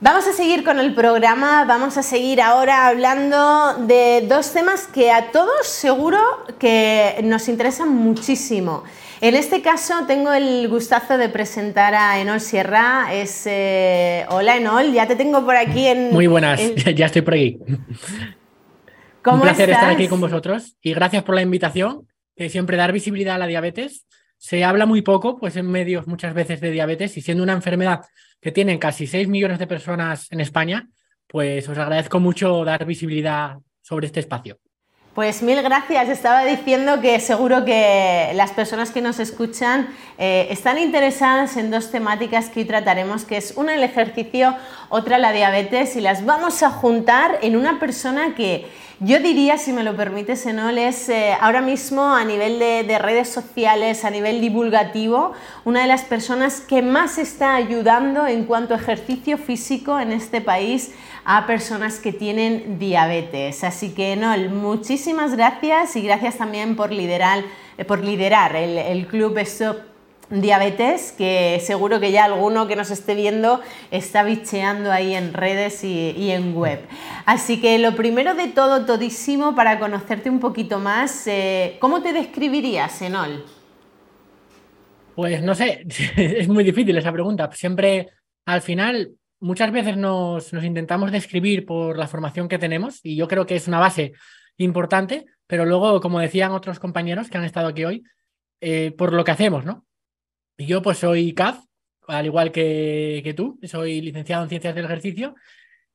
Vamos a seguir con el programa, vamos a seguir ahora hablando de dos temas que a todos seguro que nos interesan muchísimo. En este caso tengo el gustazo de presentar a Enol Sierra. Es, eh, hola Enol, ya te tengo por aquí en... Muy buenas, ya estoy por aquí. Un placer estar aquí con vosotros y gracias por la invitación, que siempre dar visibilidad a la diabetes. Se habla muy poco, pues en medios muchas veces de diabetes y siendo una enfermedad que tienen casi 6 millones de personas en España, pues os agradezco mucho dar visibilidad sobre este espacio. Pues mil gracias. Estaba diciendo que seguro que las personas que nos escuchan eh, están interesadas en dos temáticas que hoy trataremos, que es una el ejercicio, otra la diabetes, y las vamos a juntar en una persona que yo diría, si me lo permite, Senol, es eh, ahora mismo a nivel de, redes sociales, a nivel divulgativo, una de las personas que más está ayudando en cuanto a ejercicio físico en este país a personas que tienen diabetes. Así que, Enol, muchísimas gracias y gracias también por liderar, por liderar el, el Club Stop diabetes, que seguro que ya alguno que nos esté viendo está bicheando ahí en redes y, en web. Así que lo primero de todo, todísimo, para conocerte un poquito más, eh, ¿cómo te describirías, Enol? Pues no sé, es muy difícil esa pregunta. Siempre, al final, muchas veces nos, intentamos describir por la formación que tenemos y yo creo que es una base importante, pero luego, como decían otros compañeros que han estado aquí hoy, eh, por lo que hacemos, ¿no? Yo pues soy CAF, al igual que, tú, soy licenciado en Ciencias del Ejercicio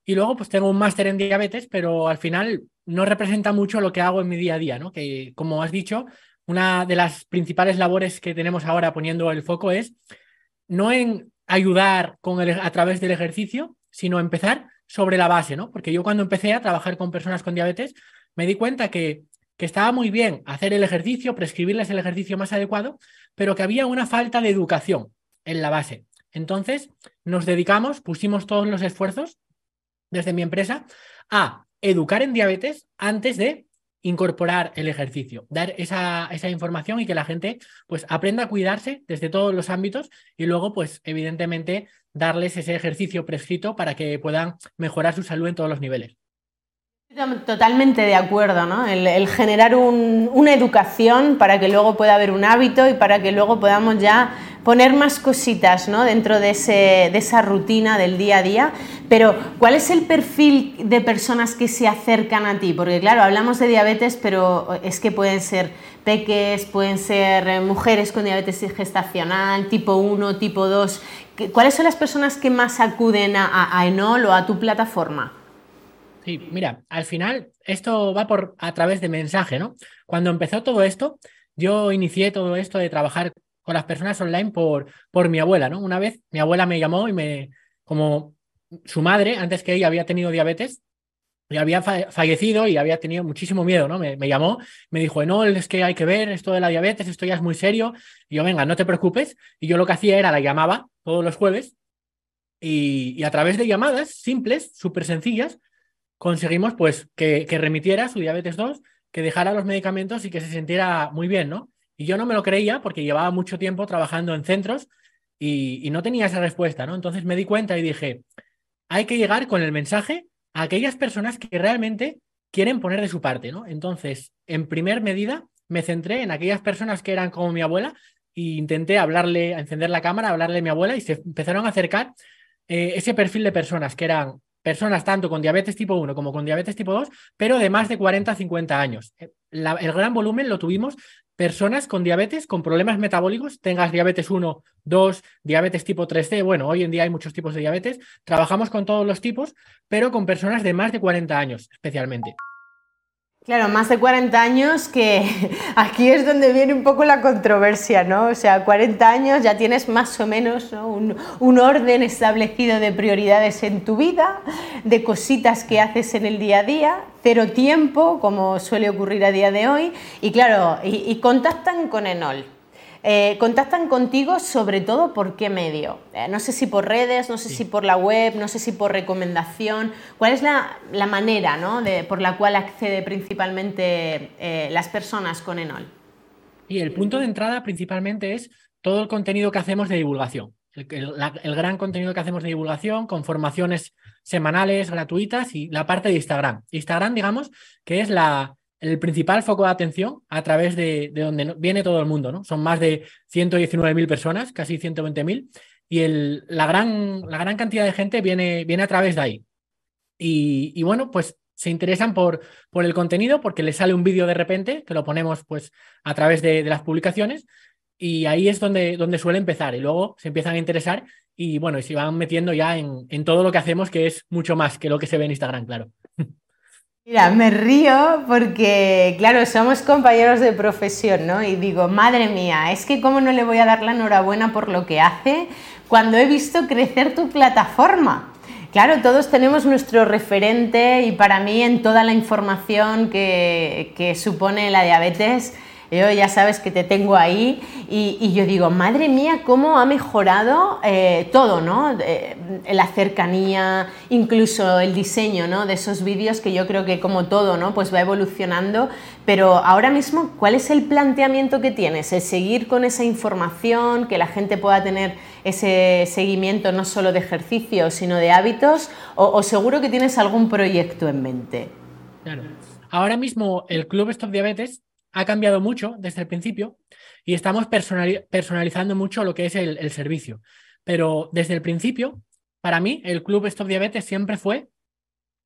y luego pues tengo un máster en diabetes, pero al final no representa mucho lo que hago en mi día a día, ¿no? Que como has dicho, una de las principales labores que tenemos ahora poniendo el foco es no en ayudar con el, a través del ejercicio, sino empezar sobre la base, ¿no? Porque yo cuando empecé a trabajar con personas con diabetes, me di cuenta que que estaba muy bien hacer el ejercicio, prescribirles el ejercicio más adecuado, pero que había una falta de educación en la base. Entonces, nos dedicamos, pusimos todos los esfuerzos desde mi empresa a educar en diabetes antes de incorporar el ejercicio, dar esa, esa, información y que la gente pues aprenda a cuidarse desde todos los ámbitos y luego pues evidentemente darles ese ejercicio prescrito para que puedan mejorar su salud en todos los niveles. Totalmente de acuerdo, ¿no? El, generar una educación para que luego pueda haber un hábito y para que luego podamos ya poner más cositas ¿no? dentro de, ese, de esa rutina del día a día. Pero, ¿cuál es el perfil de personas que se acercan a ti? Porque, claro, hablamos de diabetes, pero es que pueden ser peques, pueden ser eh, mujeres con diabetes gestacional, tipo 1, tipo 2. ¿Cuáles son las personas que más acuden a, a Enol o a tu plataforma? Sí, mira, al final esto va por a través de mensaje, ¿no? Cuando empezó todo esto, yo inicié todo esto de trabajar con las personas online por, por mi abuela, ¿no? Una vez mi abuela me llamó y me, como su madre, antes que ella había tenido diabetes, y había fallecido y había tenido muchísimo miedo, ¿no? Me, llamó, me dijo, no, es que hay que ver esto de la diabetes, esto ya es muy serio. Y yo, venga, no te preocupes. Y yo lo que hacía era, la llamaba todos los jueves y, a través de llamadas simples, súper sencillas, conseguimos pues que, remitiera su diabetes 2, que dejara los medicamentos y que se sintiera muy bien, ¿no? Y yo no me lo creía porque llevaba mucho tiempo trabajando en centros y, no tenía esa respuesta, ¿no? Entonces me di cuenta y dije, hay que llegar con el mensaje a aquellas personas que realmente quieren poner de su parte, ¿no? Entonces, en primer medida, me centré en aquellas personas que eran como mi abuela e intenté hablarle, encender la cámara, hablarle a mi abuela y se empezaron a acercar eh, ese perfil de personas que eran personas tanto con diabetes tipo 1 como con diabetes tipo 2, pero de más de 40 a 50 años. Eh, el gran volumen lo tuvimos personas con diabetes, con problemas metabólicos, tengas diabetes 1, 2, diabetes tipo 3C, bueno, hoy en día hay muchos tipos de diabetes, trabajamos con todos los tipos, pero con personas de más de 40 años especialmente. Claro, más de 40 años que aquí es donde viene un poco la controversia, ¿no? O sea, 40 años ya tienes más o menos un, orden establecido de prioridades en tu vida, de cositas que haces en el día a día, cero tiempo, como suele ocurrir a día de hoy, y claro, y, y contactan con Enol. Eh, contactan contigo sobre todo por qué medio. Eh, no sé si por redes, no sé si por la web, no sé si por recomendación. ¿Cuál es la, manera por la cual accede principalmente eh, las personas con Enol? Y el punto de entrada principalmente es todo el contenido que hacemos de divulgación. el, gran contenido que hacemos de divulgación, con formaciones semanales gratuitas y la parte de Instagram. Instagram, digamos, que es la, el principal foco de atención a través de, donde viene todo el mundo, ¿no? Son más de 119.000 personas, casi 120.000, y la, gran, la gran cantidad de gente viene, a través de ahí. Y, bueno, pues se interesan por, el contenido porque les sale un vídeo de repente, que lo ponemos pues a través de, las publicaciones, y ahí es donde, suele empezar y luego se empiezan a interesar y bueno, y se van metiendo ya en todo lo que hacemos, que es mucho más que lo que se ve en Instagram, claro. Mira, me río porque, claro, somos compañeros de profesión, ¿no? Y digo, madre mía, es que cómo no le voy a dar la enhorabuena por lo que hace cuando he visto crecer tu plataforma. Claro, todos tenemos nuestro referente y para mí en toda la información que, que supone la diabetes, yo ya sabes que te tengo ahí y, yo digo, madre mía, cómo ha mejorado eh, todo, ¿no? la cercanía, incluso el diseño, ¿no? De esos vídeos que yo creo que como todo, ¿no? Pues va evolucionando. Pero ahora mismo, ¿cuál es el planteamiento que tienes? ¿El seguir con esa información, que la gente pueda tener ese seguimiento no solo de ejercicios, sino de hábitos? ¿O, o seguro que tienes algún proyecto en mente? Claro. Ahora mismo el Club Stop Diabetes ha cambiado mucho desde el principio y estamos personalizando mucho lo que es el, servicio. Pero desde el principio, para mí, el Club Stop Diabetes siempre fue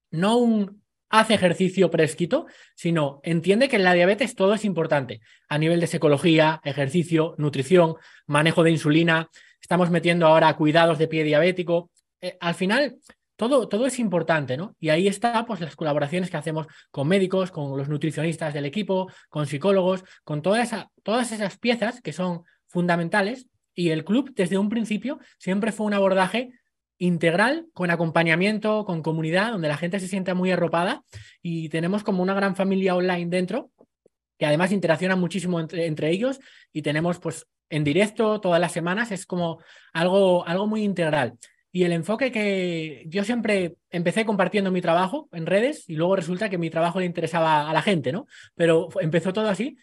no un hace ejercicio prescrito, sino entiende que en la diabetes todo es importante a nivel de psicología, ejercicio, nutrición, manejo de insulina. Estamos metiendo ahora cuidados de pie diabético. Eh, al final, todo, todo es importante, ¿no? Y ahí está, pues, las colaboraciones que hacemos con médicos, con los nutricionistas del equipo, con psicólogos, con toda esa, todas esas piezas que son fundamentales. Y el club, desde un principio, siempre fue un abordaje integral, con acompañamiento, con comunidad, donde la gente se sienta muy arropada y tenemos como una gran familia online dentro, que además interacciona muchísimo entre, entre ellos y tenemos pues en directo todas las semanas, es como algo, algo muy integral. Y el enfoque que yo siempre empecé compartiendo mi trabajo en redes y luego resulta que mi trabajo le interesaba a la gente, ¿no? Pero empezó todo así.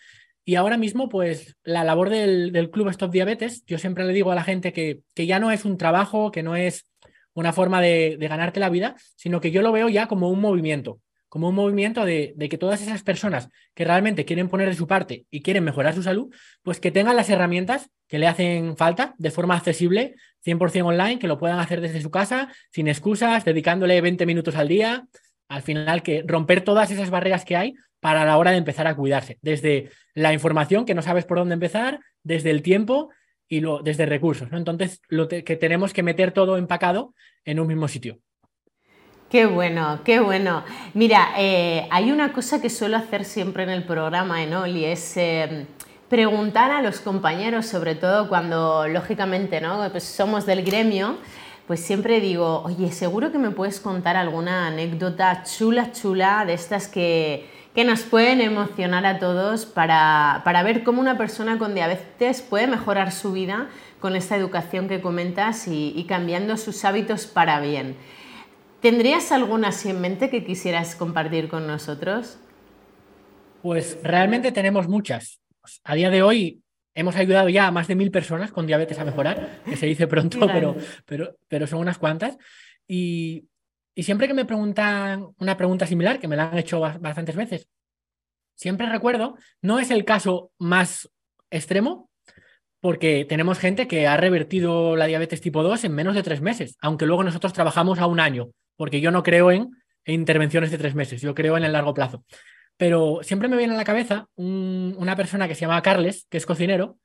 Y ahora mismo, pues la labor del, Club Stop Diabetes, yo siempre le digo a la gente que, que ya no es un trabajo, que no es una forma de, de ganarte la vida, sino que yo lo veo ya como un movimiento como un movimiento de, que todas esas personas que realmente quieren poner de su parte y quieren mejorar su salud, pues que tengan las herramientas que le hacen falta de forma accesible, 100% online, que lo puedan hacer desde su casa, sin excusas, dedicándole 20 minutos al día. Al final, que romper todas esas barreras que hay para la hora de empezar a cuidarse, desde la información que no sabes por dónde empezar, desde el tiempo y lo, desde recursos. Entonces, lo que tenemos que meter todo empacado en un mismo sitio. Qué bueno, qué bueno. Mira, eh, hay una cosa que suelo hacer siempre en el programa, Enol, es eh, preguntar a los compañeros, sobre todo cuando, lógicamente, ¿no? Pues somos del gremio, pues siempre digo, oye, seguro que me puedes contar alguna anécdota chula, chula, de estas que, que nos pueden emocionar a todos para, para ver cómo una persona con diabetes puede mejorar su vida con esta educación que comentas y cambiando sus hábitos para bien. ¿Tendrías alguna así en mente que quisieras compartir con nosotros? Pues realmente tenemos muchas. A día de hoy hemos ayudado ya a más de mil personas con diabetes a mejorar, que se dice pronto, pero, pero, pero son unas cuantas. Y, y siempre que me preguntan una pregunta similar, que me la han hecho bastantes veces, siempre recuerdo, no es el caso más extremo, porque tenemos gente que ha revertido la diabetes tipo 2 en menos de tres meses, aunque luego nosotros trabajamos a un año porque yo no creo en, intervenciones de tres meses, yo creo en el largo plazo. Pero siempre me viene a la cabeza una persona que se llama Carles, que es cocinero,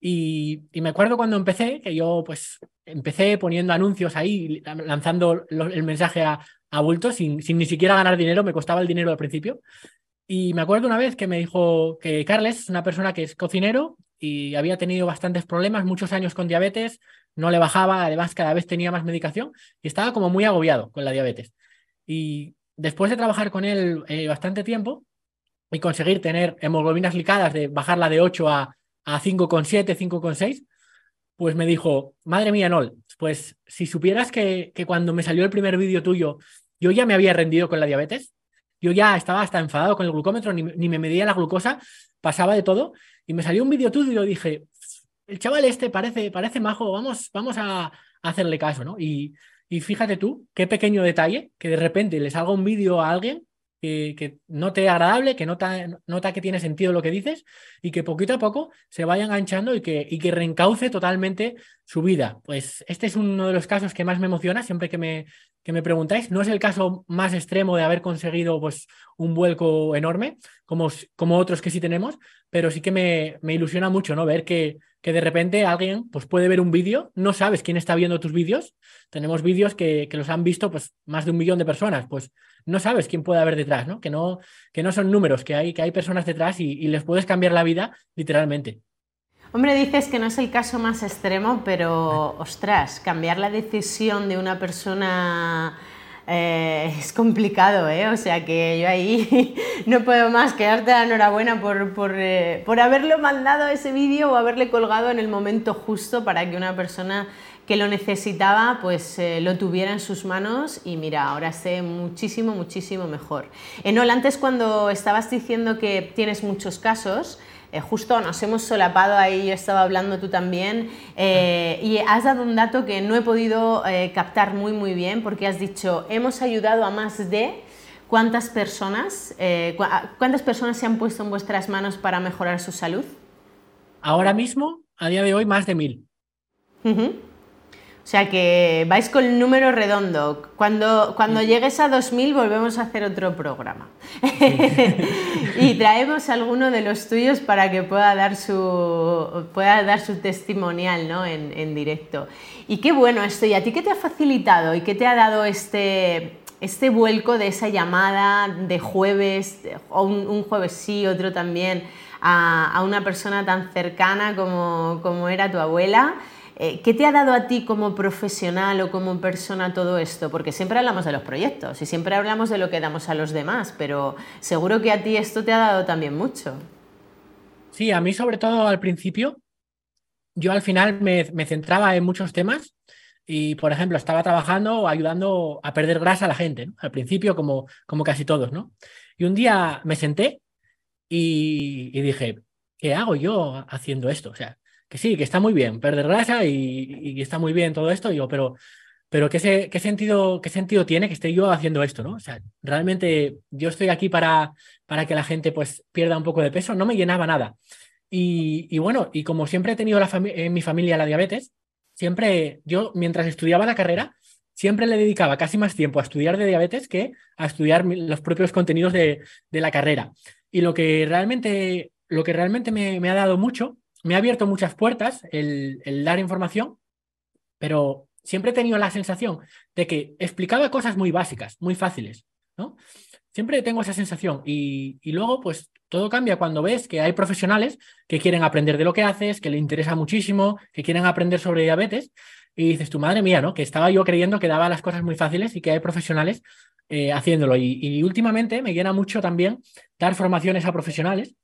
y, me acuerdo cuando empecé, que yo pues empecé poniendo anuncios ahí, lanzando el mensaje a, a bultos sin, sin, ni siquiera ganar dinero, me costaba el dinero al principio. Y me acuerdo una vez que me dijo que Carles es una persona que es cocinero y había tenido bastantes problemas, muchos años con diabetes, no le bajaba, además cada vez tenía más medicación y estaba como muy agobiado con la diabetes. Y después de trabajar con él eh, bastante tiempo y conseguir tener hemoglobinas licadas, de bajarla de 8 a, a 5,7, 5,6, pues me dijo, madre mía, Nol, pues si supieras que, que cuando me salió el primer vídeo tuyo, yo ya me había rendido con la diabetes, yo ya estaba hasta enfadado con el glucómetro, ni, ni me medía la glucosa, pasaba de todo, y me salió un vídeo tuyo y yo dije, el chaval este parece, parece majo, vamos, vamos a, hacerle caso, ¿no? Y, y fíjate tú, qué pequeño detalle, que de repente le salga un vídeo a alguien que, que, note agradable, que nota, nota que tiene sentido lo que dices y que poquito a poco se vaya enganchando y que, y que reencauce totalmente su vida. Pues este es uno de los casos que más me emociona siempre que me, que me preguntáis. No es el caso más extremo de haber conseguido pues, un vuelco enorme, como, como otros que sí tenemos, pero sí que me, me ilusiona mucho ¿no? ver que, que de repente alguien pues, puede ver un vídeo, no sabes quién está viendo tus vídeos. Tenemos vídeos que, que, los han visto pues, más de un millón de personas, pues no sabes quién puede haber detrás, ¿no? Que no, que no son números, que hay, que hay personas detrás y, y les puedes cambiar la vida literalmente. Hombre, dices que no es el caso más extremo, pero ostras, cambiar la decisión de una persona eh, es complicado, ¿eh? O sea que yo ahí no puedo más que darte la enhorabuena por, por, eh, por haberlo mandado ese vídeo o haberle colgado en el momento justo para que una persona que lo necesitaba pues lo tuviera en sus manos y mira, ahora sé muchísimo, muchísimo mejor. Enol, antes cuando estabas diciendo que tienes muchos casos, eh, justo nos hemos solapado ahí, yo estaba hablando tú también, eh, y has dado un dato que no he podido eh, captar muy muy bien porque has dicho, hemos ayudado a más de... ¿Cuántas personas, ¿Cuántas personas se han puesto en vuestras manos para mejorar su salud? Ahora mismo, a día de hoy, más de mil. Sea que vais con el número redondo. Cuando, cuando llegues a 2000 volvemos a hacer otro programa. y traemos alguno de los tuyos para que pueda dar su, pueda dar su testimonial ¿no? en, en directo. Y qué bueno esto. ¿Y a ti qué te ha facilitado y qué te ha dado este, este vuelco de esa llamada de jueves, o un, un jueves sí, otro también, a, a, una persona tan cercana como, como era tu abuela? Eh, ¿Qué te ha dado a ti como profesional o como persona todo esto? Porque siempre hablamos de los proyectos y siempre hablamos de lo que damos a los demás, pero seguro que a ti esto te ha dado también mucho. Sí, a mí sobre todo al principio, yo al final me, centraba en muchos temas y, por ejemplo, estaba trabajando ayudando a perder grasa a la gente, al principio como, como casi todos, ¿no? Y un día me senté y, y dije, ¿qué hago yo haciendo esto? O sea, que sí, que está muy bien, perder grasa y, está muy bien todo esto, digo, pero, pero ¿qué, qué, sentido, ¿qué sentido tiene que esté yo haciendo esto? ¿no? O sea, realmente yo estoy aquí para, para que la gente pues pierda un poco de peso, no me llenaba nada. Y, bueno, y como siempre he tenido la en mi familia la diabetes, siempre yo mientras estudiaba la carrera, siempre le dedicaba casi más tiempo a estudiar de diabetes que a estudiar los propios contenidos de, de la carrera. Y lo que realmente, lo que realmente me, me ha dado mucho me ha abierto muchas puertas el, dar información, pero siempre he tenido la sensación de que explicaba cosas muy básicas, muy fáciles, ¿no? Siempre tengo esa sensación y, luego pues todo cambia cuando ves que hay profesionales que quieren aprender de lo que haces, que le interesa muchísimo, que quieren aprender sobre diabetes y dices, tu madre mía, ¿no? Que estaba yo creyendo que daba las cosas muy fáciles y que hay profesionales eh, haciéndolo. y últimamente me llena mucho también dar formaciones a profesionales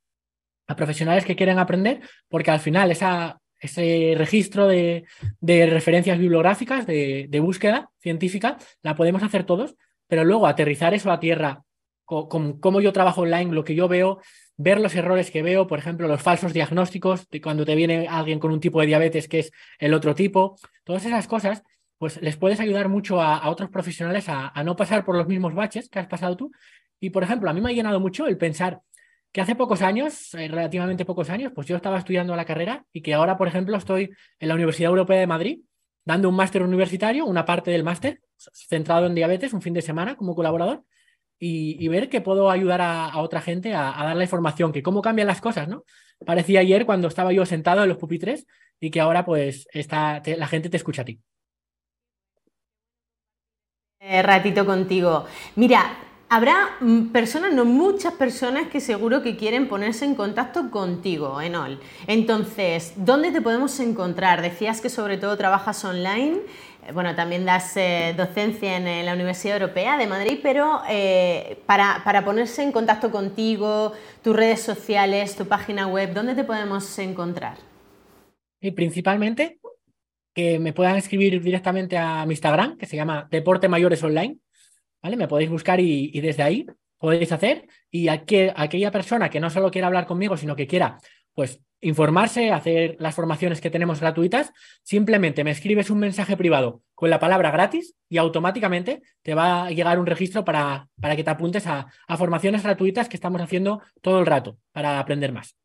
a profesionales que quieren aprender, porque al final ese registro de, referencias bibliográficas, de, búsqueda científica, la podemos hacer todos, pero luego aterrizar eso a tierra, con cómo yo trabajo online, lo que yo veo, ver los errores que veo, por ejemplo, los falsos diagnósticos, de cuando te viene alguien con un tipo de diabetes que es el otro tipo, todas esas cosas, pues les puedes ayudar mucho a, otros profesionales a, a, no pasar por los mismos baches que has pasado tú. Y, por ejemplo, a mí me ha llenado mucho el pensar que hace pocos años, eh, relativamente pocos años, pues yo estaba estudiando la carrera y que ahora, por ejemplo, estoy en la Universidad Europea de Madrid dando un máster universitario, una parte del máster centrado en diabetes, un fin de semana como colaborador, y, ver que puedo ayudar a, otra gente a, dar la información, que cómo cambian las cosas, ¿no? Parecía ayer cuando estaba yo sentado en los pupitres y que ahora pues está, la gente te escucha a ti. Eh, ratito contigo. Mira, Habrá mm, personas, no muchas personas que seguro que quieren ponerse en contacto contigo, Enol. Entonces, ¿dónde te podemos encontrar? Decías que sobre todo trabajas online, eh, bueno, también das eh, docencia en la Universidad Europea de Madrid, pero eh, para, para, ponerse en contacto contigo, tus redes sociales, tu página web, ¿dónde te podemos encontrar? Y principalmente que me puedan escribir directamente a mi Instagram, que se llama Deporte Mayores Online me podéis buscar y, desde ahí podéis hacer. Y aquella persona que no solo quiera hablar conmigo, sino que quiera pues informarse, hacer las formaciones que tenemos gratuitas, simplemente me escribes un mensaje privado con la palabra gratis y automáticamente te va a llegar un registro para, para que te apuntes a formaciones gratuitas que estamos haciendo todo el rato para aprender más.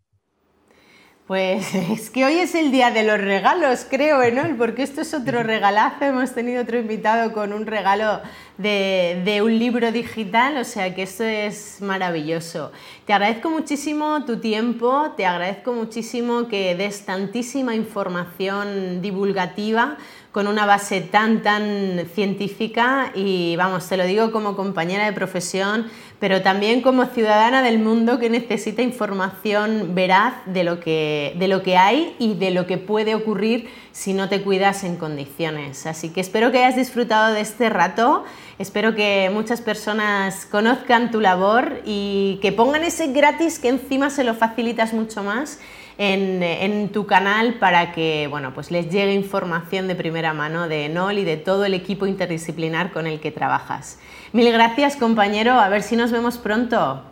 Pues es que hoy es el día de los regalos, creo, Enol, porque esto es otro regalazo. Hemos tenido otro invitado con un regalo de, de, un libro digital, o sea que esto es maravilloso. Te agradezco muchísimo tu tiempo, te agradezco muchísimo que des tantísima información divulgativa con una base tan, tan científica y vamos, te lo digo como compañera de profesión, pero también como ciudadana del mundo que necesita información veraz de lo que, de lo que hay y de lo que puede ocurrir si no te cuidas en condiciones. Así que espero que hayas disfrutado de este rato, espero que muchas personas conozcan tu labor y que pongan ese gratis que encima se lo facilitas mucho más en, tu canal para que bueno, pues les llegue información de primera mano de Enol y de todo el equipo interdisciplinar con el que trabajas. Mil gracias, compañero. A ver si nos vemos pronto.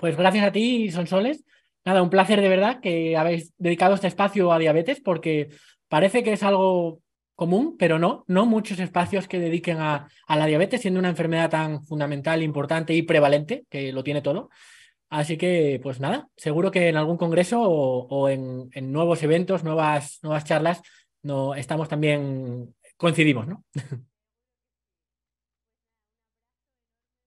Pues gracias a ti, Sonsoles. Nada, un placer de verdad que habéis dedicado este espacio a diabetes porque parece que es algo común, pero no, no muchos espacios que dediquen a la diabetes, siendo una enfermedad tan fundamental, importante y prevalente, que lo tiene todo. Así que, pues nada, seguro que en algún congreso o, en, nuevos eventos, nuevas, nuevas charlas, no, estamos también, coincidimos, ¿no?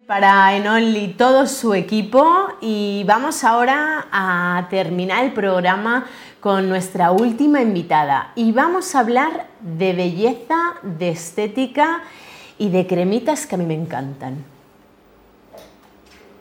Para Enol y todo su equipo y vamos ahora a terminar el programa con nuestra última invitada y vamos a hablar de belleza, de estética y de cremitas que a mí me encantan.